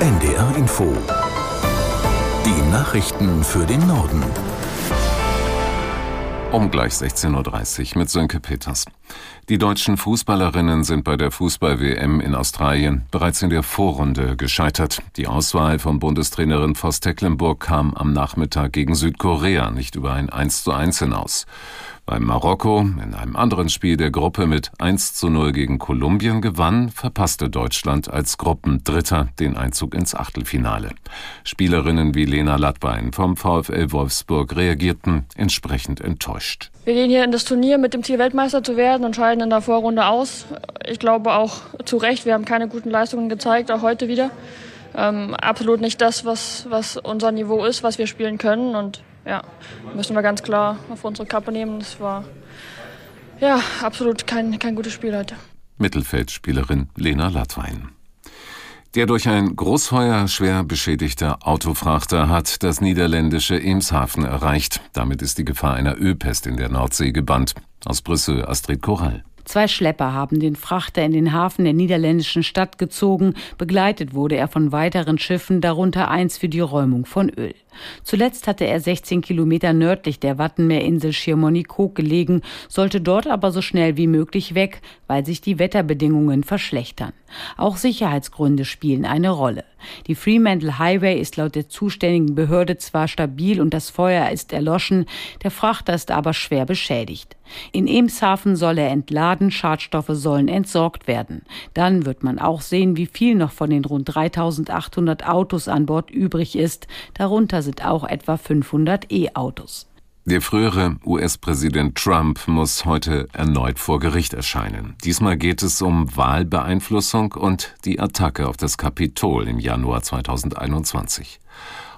NDR Info. Die Nachrichten für den Norden. Um gleich 16.30 Uhr mit Sönke Peters. Die deutschen Fußballerinnen sind bei der Fußball-WM in Australien bereits in der Vorrunde gescheitert. Die Auswahl von Bundestrainerin Voss Tecklenburg kam am Nachmittag gegen Südkorea nicht über ein 1 zu 1 hinaus. Beim Marokko in einem anderen Spiel der Gruppe mit 1 zu 0 gegen Kolumbien gewann, verpasste Deutschland als Gruppendritter den Einzug ins Achtelfinale. Spielerinnen wie Lena Lattbein vom VfL Wolfsburg reagierten entsprechend enttäuscht. Wir gehen hier in das Turnier mit dem Ziel, Weltmeister zu werden und scheiden in der Vorrunde aus. Ich glaube auch zu Recht, wir haben keine guten Leistungen gezeigt, auch heute wieder. Ähm, absolut nicht das, was, was unser Niveau ist, was wir spielen können. Und ja, müssen wir ganz klar auf unsere Kappe nehmen. Das war ja absolut kein, kein gutes Spiel heute. Mittelfeldspielerin Lena Latwein. Der durch ein Großfeuer schwer beschädigte Autofrachter hat das niederländische Emshaven erreicht. Damit ist die Gefahr einer Ölpest in der Nordsee gebannt. Aus Brüssel Astrid Korall. Zwei Schlepper haben den Frachter in den Hafen der niederländischen Stadt gezogen. Begleitet wurde er von weiteren Schiffen, darunter eins für die Räumung von Öl. Zuletzt hatte er 16 Kilometer nördlich der Wattenmeerinsel Schiermonnikoog gelegen, sollte dort aber so schnell wie möglich weg, weil sich die Wetterbedingungen verschlechtern. Auch Sicherheitsgründe spielen eine Rolle. Die Fremantle Highway ist laut der zuständigen Behörde zwar stabil und das Feuer ist erloschen, der Frachter ist aber schwer beschädigt. In Emshaven soll er entladen, Schadstoffe sollen entsorgt werden. Dann wird man auch sehen, wie viel noch von den rund 3800 Autos an Bord übrig ist. Darunter sind auch etwa 500 E-Autos. Der frühere US-Präsident Trump muss heute erneut vor Gericht erscheinen. Diesmal geht es um Wahlbeeinflussung und die Attacke auf das Kapitol im Januar 2021.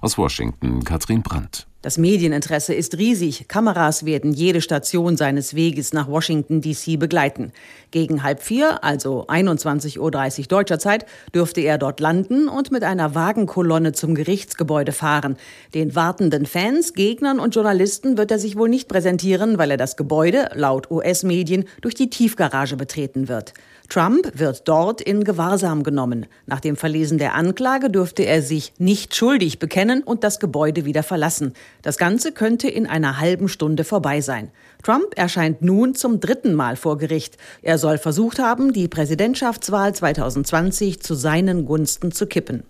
Aus Washington Katrin Brandt. Das Medieninteresse ist riesig. Kameras werden jede Station seines Weges nach Washington DC begleiten. Gegen halb vier, also 21.30 Uhr deutscher Zeit, dürfte er dort landen und mit einer Wagenkolonne zum Gerichtsgebäude fahren. Den wartenden Fans, Gegnern und Journalisten wird er sich wohl nicht präsentieren, weil er das Gebäude, laut US-Medien, durch die Tiefgarage betreten wird. Trump wird dort in Gewahrsam genommen. Nach dem Verlesen der Anklage dürfte er sich nicht schuldig bekennen und das Gebäude wieder verlassen. Das Ganze könnte in einer halben Stunde vorbei sein. Trump erscheint nun zum dritten Mal vor Gericht. Er soll versucht haben, die Präsidentschaftswahl 2020 zu seinen Gunsten zu kippen.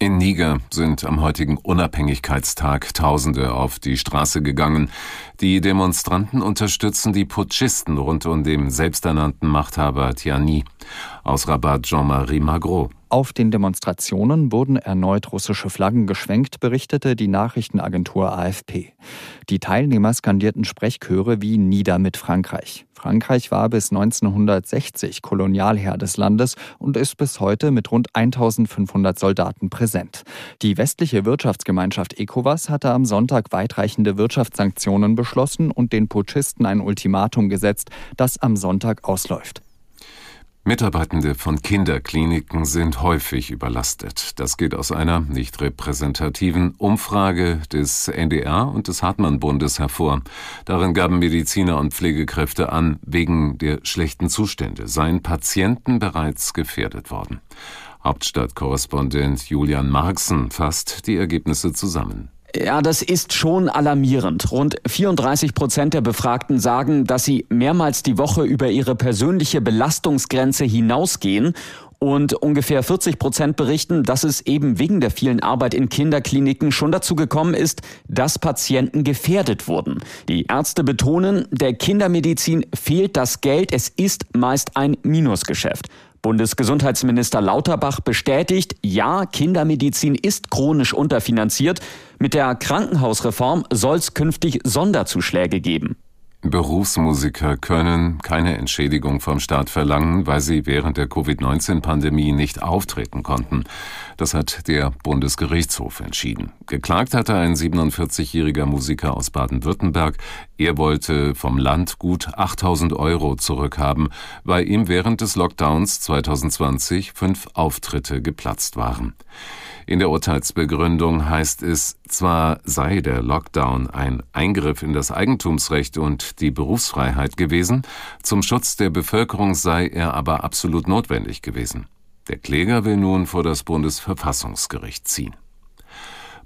In Niger sind am heutigen Unabhängigkeitstag Tausende auf die Straße gegangen. Die Demonstranten unterstützen die Putschisten rund um den selbsternannten Machthaber Tiani. Aus Rabat Jean-Marie Magro. Auf den Demonstrationen wurden erneut russische Flaggen geschwenkt, berichtete die Nachrichtenagentur AFP. Die Teilnehmer skandierten Sprechchöre wie Nieder mit Frankreich. Frankreich war bis 1960 Kolonialherr des Landes und ist bis heute mit rund 1500 Soldaten präsent. Die westliche Wirtschaftsgemeinschaft ECOWAS hatte am Sonntag weitreichende Wirtschaftssanktionen beschlossen und den Putschisten ein Ultimatum gesetzt, das am Sonntag ausläuft. Mitarbeitende von Kinderkliniken sind häufig überlastet. Das geht aus einer nicht repräsentativen Umfrage des NDR und des Hartmann-Bundes hervor. Darin gaben Mediziner und Pflegekräfte an, wegen der schlechten Zustände seien Patienten bereits gefährdet worden. Hauptstadtkorrespondent Julian Marxen fasst die Ergebnisse zusammen. Ja, das ist schon alarmierend. Rund 34 Prozent der Befragten sagen, dass sie mehrmals die Woche über ihre persönliche Belastungsgrenze hinausgehen und ungefähr 40 Prozent berichten, dass es eben wegen der vielen Arbeit in Kinderkliniken schon dazu gekommen ist, dass Patienten gefährdet wurden. Die Ärzte betonen, der Kindermedizin fehlt das Geld, es ist meist ein Minusgeschäft. Bundesgesundheitsminister Lauterbach bestätigt, ja, Kindermedizin ist chronisch unterfinanziert. Mit der Krankenhausreform soll es künftig Sonderzuschläge geben. Berufsmusiker können keine Entschädigung vom Staat verlangen, weil sie während der Covid-19-Pandemie nicht auftreten konnten. Das hat der Bundesgerichtshof entschieden. Geklagt hatte ein 47-jähriger Musiker aus Baden-Württemberg. Er wollte vom Land gut 8000 Euro zurückhaben, weil ihm während des Lockdowns 2020 fünf Auftritte geplatzt waren. In der Urteilsbegründung heißt es, zwar sei der Lockdown ein Eingriff in das Eigentumsrecht und die Berufsfreiheit gewesen, zum Schutz der Bevölkerung sei er aber absolut notwendig gewesen. Der Kläger will nun vor das Bundesverfassungsgericht ziehen.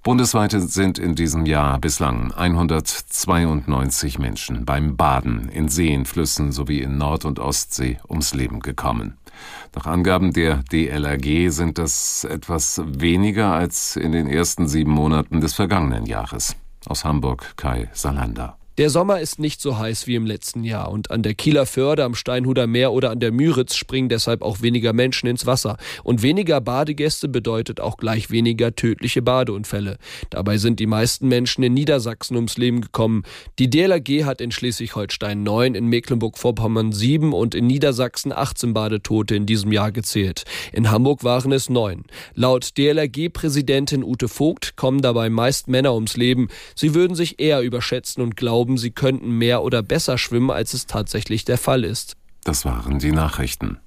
Bundesweit sind in diesem Jahr bislang 192 Menschen beim Baden in Seen, Flüssen sowie in Nord- und Ostsee ums Leben gekommen. Nach Angaben der DLRG sind das etwas weniger als in den ersten sieben Monaten des vergangenen Jahres. Aus Hamburg Kai Salander. Der Sommer ist nicht so heiß wie im letzten Jahr und an der Kieler Förde, am Steinhuder Meer oder an der Müritz springen deshalb auch weniger Menschen ins Wasser. Und weniger Badegäste bedeutet auch gleich weniger tödliche Badeunfälle. Dabei sind die meisten Menschen in Niedersachsen ums Leben gekommen. Die DLRG hat in Schleswig-Holstein neun, in Mecklenburg-Vorpommern sieben und in Niedersachsen 18 Badetote in diesem Jahr gezählt. In Hamburg waren es neun. Laut DLRG-Präsidentin Ute Vogt kommen dabei meist Männer ums Leben. Sie würden sich eher überschätzen und glauben, glauben, sie könnten mehr oder besser schwimmen, als es tatsächlich der Fall ist. Das waren die Nachrichten.